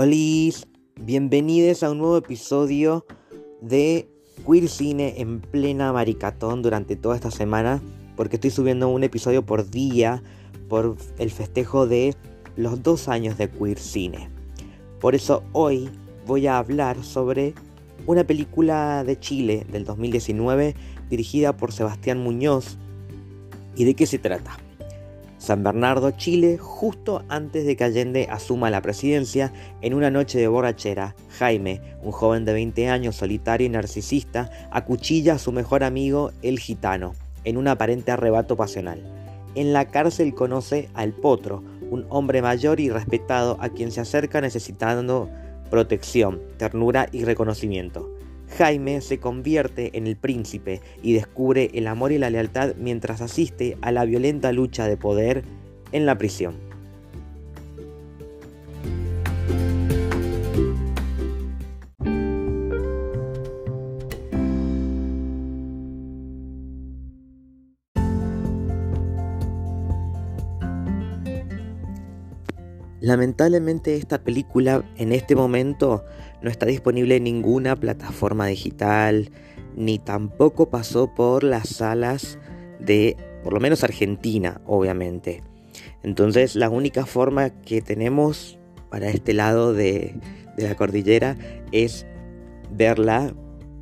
Hola, bienvenidos a un nuevo episodio de Queer Cine en plena maricatón durante toda esta semana, porque estoy subiendo un episodio por día por el festejo de los dos años de Queer Cine. Por eso hoy voy a hablar sobre una película de Chile del 2019 dirigida por Sebastián Muñoz. ¿Y de qué se trata? San Bernardo, Chile, justo antes de que Allende asuma la presidencia, en una noche de borrachera, Jaime, un joven de 20 años solitario y narcisista, acuchilla a su mejor amigo, el gitano, en un aparente arrebato pasional. En la cárcel conoce al Potro, un hombre mayor y respetado a quien se acerca necesitando protección, ternura y reconocimiento. Jaime se convierte en el príncipe y descubre el amor y la lealtad mientras asiste a la violenta lucha de poder en la prisión. Lamentablemente esta película en este momento no está disponible en ninguna plataforma digital, ni tampoco pasó por las salas de, por lo menos Argentina, obviamente. Entonces la única forma que tenemos para este lado de, de la cordillera es verla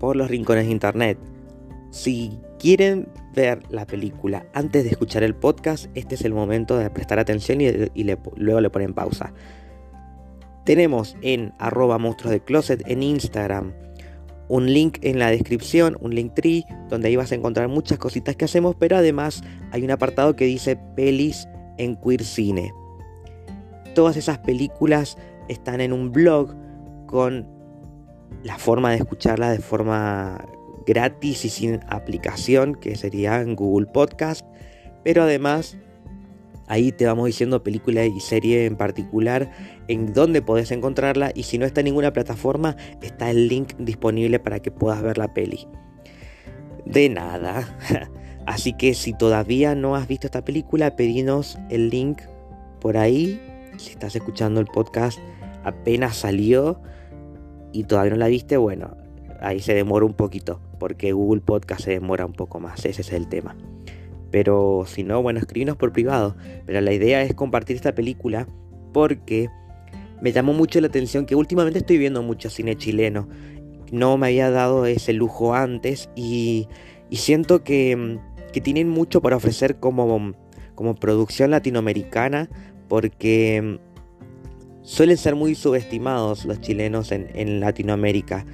por los rincones de internet. Si quieren ver la película antes de escuchar el podcast, este es el momento de prestar atención y, luego le ponen pausa. Tenemos en arroba monstruos de closet en Instagram un link en la descripción, un link tree, donde ahí vas a encontrar muchas cositas que hacemos, pero además hay un apartado que dice pelis en queer cine. Todas esas películas están en un blog con la forma de escucharla de forma gratis y sin aplicación, que sería en Google Podcast. Pero además, ahí te vamos diciendo película y serie en particular, en dónde podés encontrarla. Y si no está en ninguna plataforma, está el link disponible para que puedas ver la peli. De nada. Así que si todavía no has visto esta película, pedinos el link por ahí. Si estás escuchando el podcast, apenas salió y todavía no la viste, bueno, ahí se demora un poquito, porque Google Podcast se demora un poco más, ese es el tema. Pero si no, bueno, escribinos por privado. Pero la idea es compartir esta película porque me llamó mucho la atención que últimamente estoy viendo mucho cine chileno. No me había dado ese lujo antes y, siento que, tienen mucho para ofrecer como, producción latinoamericana porque suelen ser muy subestimados los chilenos en, en Latinoamérica.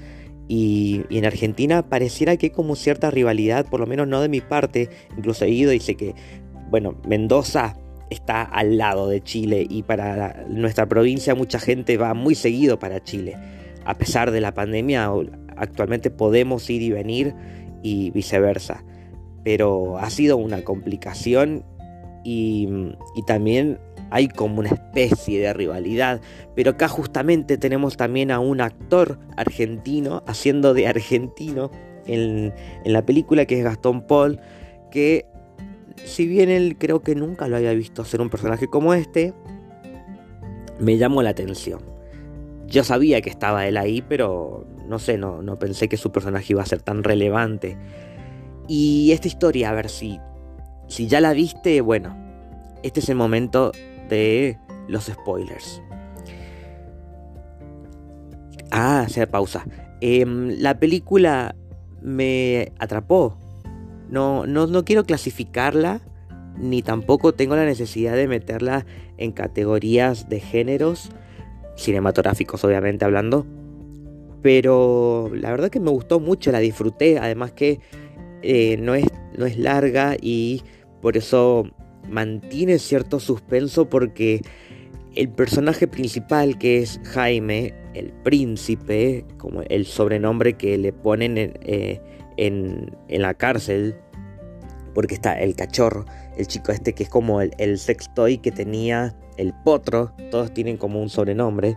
Y, en Argentina pareciera que hay como cierta rivalidad, por lo menos no de mi parte, incluso he ido y sé que, bueno, Mendoza está al lado de Chile y para nuestra provincia mucha gente va muy seguido para Chile. A pesar de la pandemia, actualmente podemos ir y venir y viceversa. Pero ha sido una complicación y, también hay como una especie de rivalidad, pero acá justamente tenemos también a un actor argentino haciendo de argentino en, la película que es Gastón Paul, que si bien él creo que nunca lo había visto hacer un personaje como este, me llamó la atención. Yo sabía que estaba él ahí, pero no sé, no, no pensé que su personaje iba a ser tan relevante. Y esta historia, a ver si, si ya la viste, bueno, este es el momento de los spoilers. Ah, hacer pausa. Em, la película me atrapó. No, no, no quiero clasificarla, ni tampoco tengo la necesidad de meterla en categorías de géneros, cinematográficos obviamente hablando. Pero la verdad que me gustó mucho, la disfruté. Además que eh, no, es, no es larga y por eso mantiene cierto suspenso porque el personaje principal que es Jaime, el príncipe, como el sobrenombre que le ponen en, eh, la cárcel, porque está el cachorro, el chico este que es como el, el sextoy que tenía el potro, todos tienen como un sobrenombre.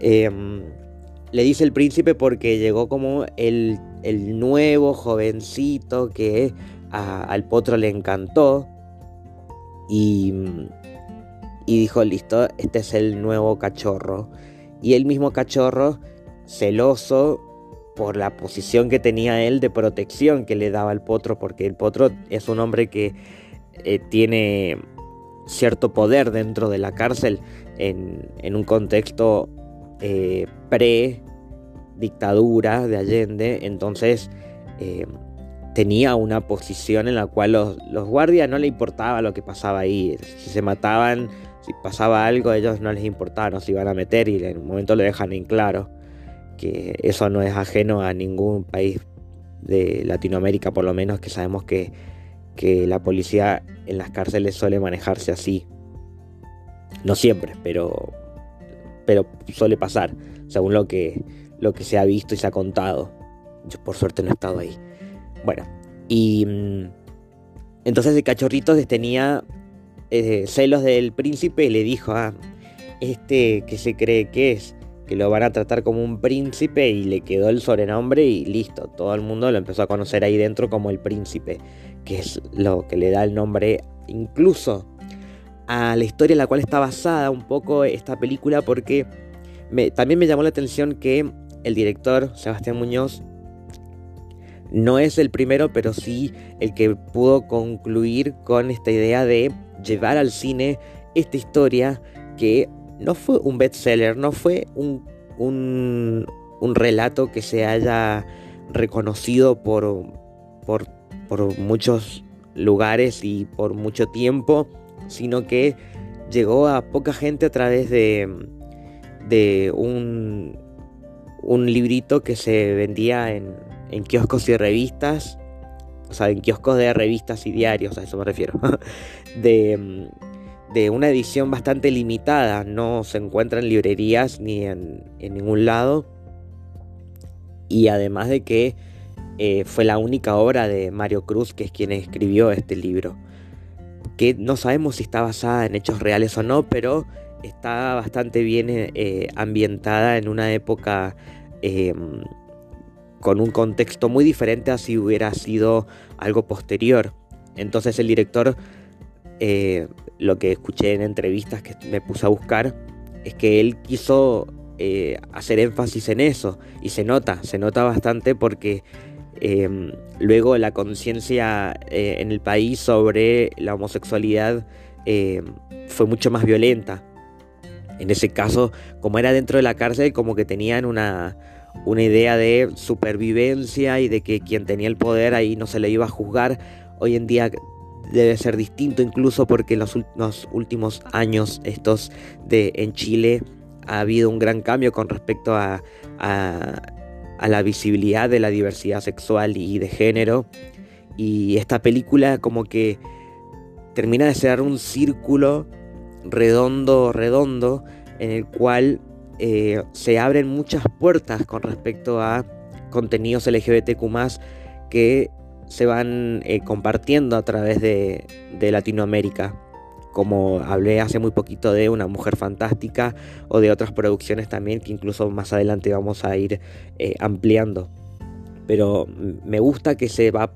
Em, le dice el príncipe porque llegó como el, nuevo jovencito que al potro le encantó y, y dijo, listo, este es el nuevo cachorro. y el mismo cachorro, celoso por la posición que tenía él de protección que le daba el potro, porque el potro es un hombre que eh, tiene cierto poder dentro de la cárcel en, un contexto eh, pre-dictadura de Allende, entonces eh, tenía una posición en la cual los, los, guardias no le importaba lo que pasaba ahí, si se mataban, si pasaba algo, ellos no les importaba, no se iban a meter y en un momento lo dejan en claro que eso no es ajeno a ningún país de Latinoamérica, por lo menos que sabemos que, que la policía en las cárceles suele manejarse así. No siempre, pero, pero suele pasar, según lo que, lo que se ha visto y se ha contado. Yo por suerte no he estado ahí. Bueno, y mm, entonces el cachorrito tenía eh, celos del príncipe y le dijo, ah, este que se cree que es, que lo van a tratar como un príncipe y le quedó el sobrenombre y listo, todo el mundo lo empezó a conocer ahí dentro como el príncipe, que es lo que le da el nombre incluso a la historia en la cual está basada un poco esta película porque también me llamó la atención que el director Sebastián Muñoz no es el primero, pero sí el que pudo concluir con esta idea de llevar al cine esta historia que no fue un bestseller, no fue un, un, relato que se haya reconocido por, por, por, muchos lugares y por mucho tiempo, sino que llegó a poca gente a través de, de un, un librito que se vendía en, en kioscos y revistas, o sea, en kioscos de revistas y diarios, a eso me refiero, de, de una edición bastante limitada, no se encuentra en librerías ni en, ningún lado. Y además de que eh, fue la única obra de Mario Cruz, que es quien escribió este libro. Que no sabemos si está basada en hechos reales o no, pero está bastante bien eh, ambientada en una época em, con un contexto muy diferente a si hubiera sido algo posterior. Entonces el director eh, lo que escuché en entrevistas que me puse a buscar, es que él quiso eh, hacer énfasis en eso y se nota, se nota bastante porque em, luego la conciencia eh, en el país sobre la homosexualidad em, fue mucho más violenta. En ese caso, como era dentro de la cárcel, como que tenían una, una idea de supervivencia y de que quien tenía el poder ahí no se le iba a juzgar. Hoy en día debe ser distinto incluso porque en los, últimos años estos de en Chile ha habido un gran cambio con respecto a, a, la visibilidad de la diversidad sexual y de género y esta película como que termina de ser un círculo redondo redondo en el cual eh, se abren muchas puertas con respecto a contenidos LGBTQ que se van eh, compartiendo a través de, Latinoamérica. Como hablé hace muy poquito de Una Mujer Fantástica o de otras producciones también que incluso más adelante vamos a ir eh, ampliando. Pero me gusta que se va,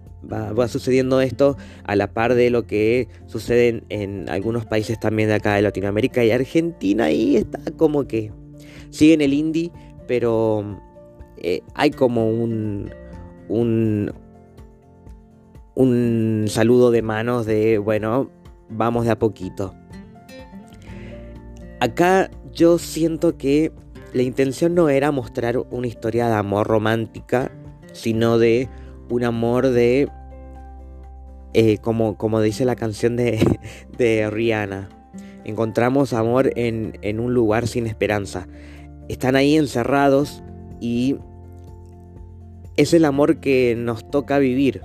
sucediendo esto a la par de lo que sucede en, algunos países también de acá de Latinoamérica y Argentina ahí está como que sigue en el indie, pero eh, hay como un, un, un saludo de manos de, bueno, vamos de a poquito. Acá yo siento que la intención no era mostrar una historia de amor romántica, sino de un amor de, eh, como, como dice la canción de, de Rihanna, encontramos amor en, en un lugar sin esperanza. Están ahí encerrados y es el amor que nos toca vivir.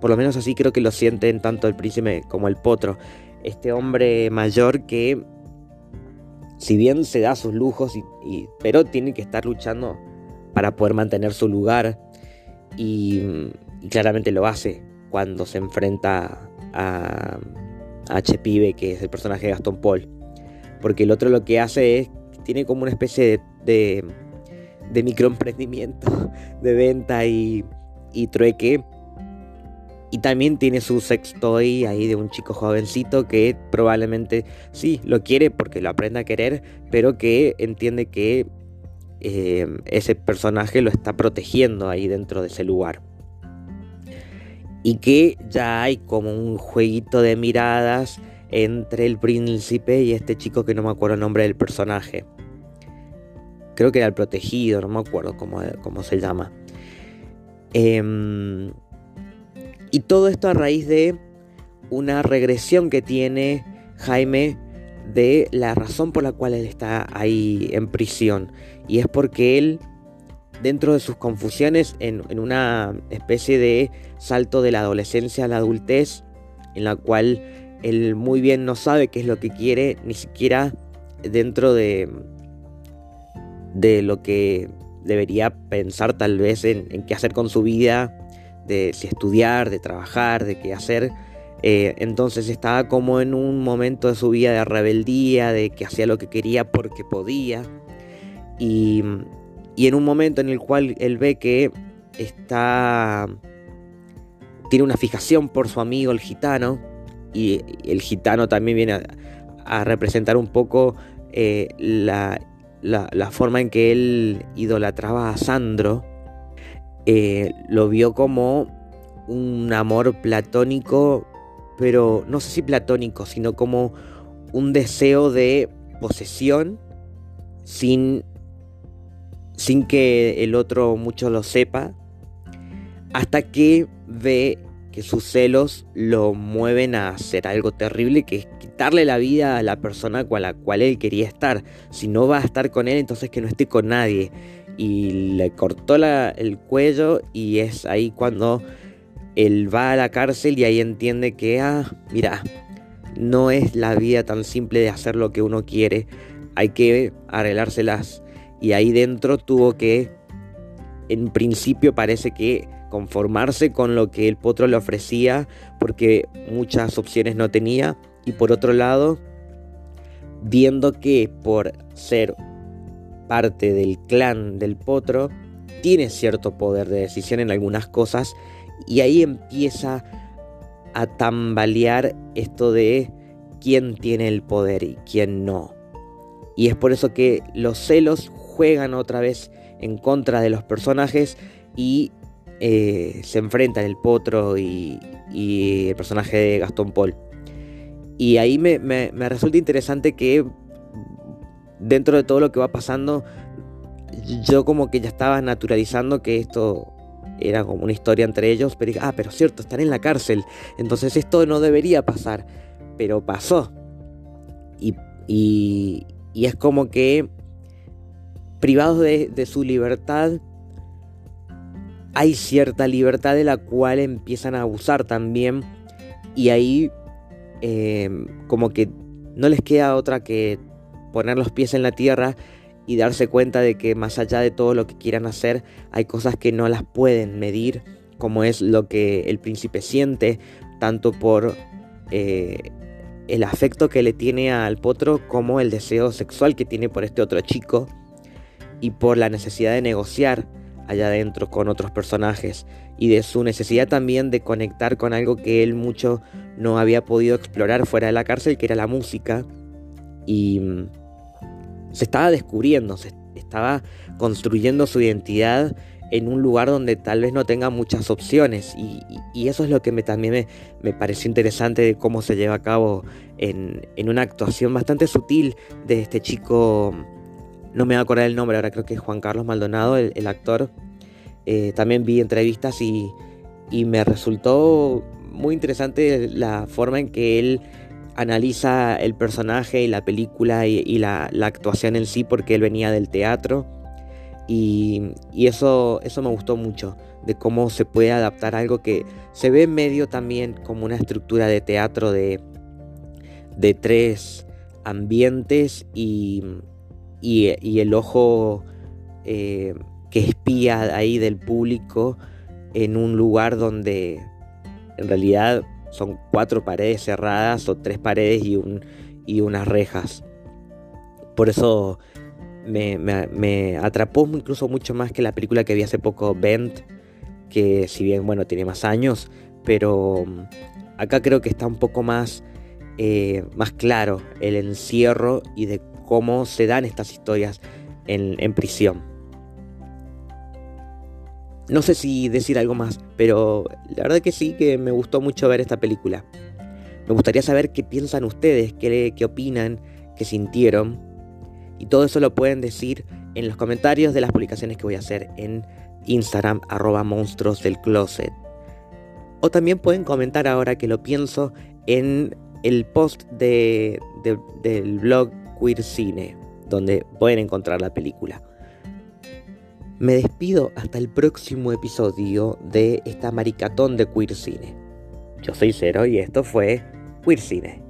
Por lo menos así creo que lo sienten tanto el príncipe como el potro. Este hombre mayor que, si bien se da sus lujos, y, pero tiene que estar luchando para poder mantener su lugar. Y, claramente lo hace cuando se enfrenta a, a H. Pibe, que es el personaje de Gastón Paul. Porque el otro lo que hace es, tiene como una especie de, de, de microemprendimiento de venta y, y trueque Y también tiene su sextoy ahí de un chico jovencito que probablemente sí lo quiere porque lo aprende a querer, pero que entiende que eh, ese personaje lo está protegiendo ahí dentro de ese lugar. Y que ya hay como un jueguito de miradas entre el príncipe y este chico que no me acuerdo el nombre del personaje. Creo que era el protegido, no me acuerdo cómo, cómo se llama. Em, y todo esto a raíz de una regresión que tiene Jaime de la razón por la cual él está ahí en prisión. Y es porque él, dentro de sus confusiones, en, en una especie de salto de la adolescencia a la adultez, en la cual él muy bien no sabe qué es lo que quiere, ni siquiera dentro de, de lo que debería pensar tal vez en, qué hacer con su vida, de si estudiar, de trabajar, de qué hacer. Eh, entonces estaba como en un momento de su vida de rebeldía, de que hacía lo que quería porque podía. Y, y en un momento en el cual él ve que está... Tiene una fijación por su amigo el gitano, y el gitano también viene a, representar un poco eh, la, forma en que él idolatraba a Sandro, eh, lo vio como un amor platónico, pero no sé si platónico, sino como un deseo de posesión sin, sin que el otro mucho lo sepa, hasta que ve sus celos lo mueven a hacer algo terrible que es quitarle la vida a la persona con la cual él quería estar. Si no va a estar con él, entonces que no esté con nadie. Y le cortó el cuello y es ahí cuando él va a la cárcel y ahí entiende que, ah, mira, no es la vida tan simple de hacer lo que uno quiere, hay que arreglárselas. Y ahí dentro tuvo que, en principio parece que conformarse con lo que el potro le ofrecía porque muchas opciones no tenía y por otro lado viendo que por ser parte del clan del potro tiene cierto poder de decisión en algunas cosas y ahí empieza a tambalear esto de quién tiene el poder y quién no. Y es por eso que los celos juegan otra vez en contra de los personajes y eh, se enfrentan el potro y, el personaje de Gastón Paul. Y ahí me, resulta interesante que dentro de todo lo que va pasando, yo como que ya estaba naturalizando que esto era como una historia entre ellos, pero ah, pero cierto, están en la cárcel, entonces esto no debería pasar, pero pasó. Y, y, es como que privados de su libertad, hay cierta libertad de la cual empiezan a abusar también y ahí em, como que no les queda otra que poner los pies en la tierra y darse cuenta de que más allá de todo lo que quieran hacer hay cosas que no las pueden medir como es lo que el príncipe siente tanto por eh, el afecto que le tiene al potro como el deseo sexual que tiene por este otro chico y por la necesidad de negociar allá adentro con otros personajes y de su necesidad también de conectar con algo que él mucho no había podido explorar fuera de la cárcel, que era la música. Y mm, se estaba descubriendo, se estaba construyendo su identidad en un lugar donde tal vez no tenga muchas opciones. Y, eso es lo que me, también me, me, pareció interesante de cómo se lleva a cabo en, una actuación bastante sutil de este chico no me voy a acordar el nombre, ahora creo que es Juan Carlos Maldonado, el, actor. Eh, también vi entrevistas y, me resultó muy interesante la forma en que él analiza el personaje y la película y, la, actuación en sí, porque él venía del teatro. Y, eso, eso me gustó mucho, de cómo se puede adaptar algo que se ve en medio también como una estructura de teatro de, de tres ambientes y, y, el ojo eh, que espía ahí del público en un lugar donde en realidad son cuatro paredes cerradas o tres paredes y, un, y unas rejas. Por eso me, atrapó incluso mucho más que la película que vi hace poco, Bent, que si bien bueno tiene más años, pero mm, acá creo que está un poco más, eh, más claro el encierro y de cómo se dan estas historias en, prisión. No sé si decir algo más, pero la verdad que sí que me gustó mucho ver esta película. Me gustaría saber qué piensan ustedes, qué, opinan, qué sintieron. Y todo eso lo pueden decir en los comentarios de las publicaciones que voy a hacer en Instagram, arroba monstruos del closet. O también pueden comentar ahora que lo pienso en el post de, del blog Queer Cine, donde pueden encontrar la película. Me despido hasta el próximo episodio de esta maricatón de Queer Cine. Yo soy Cero y esto fue Queer Cine.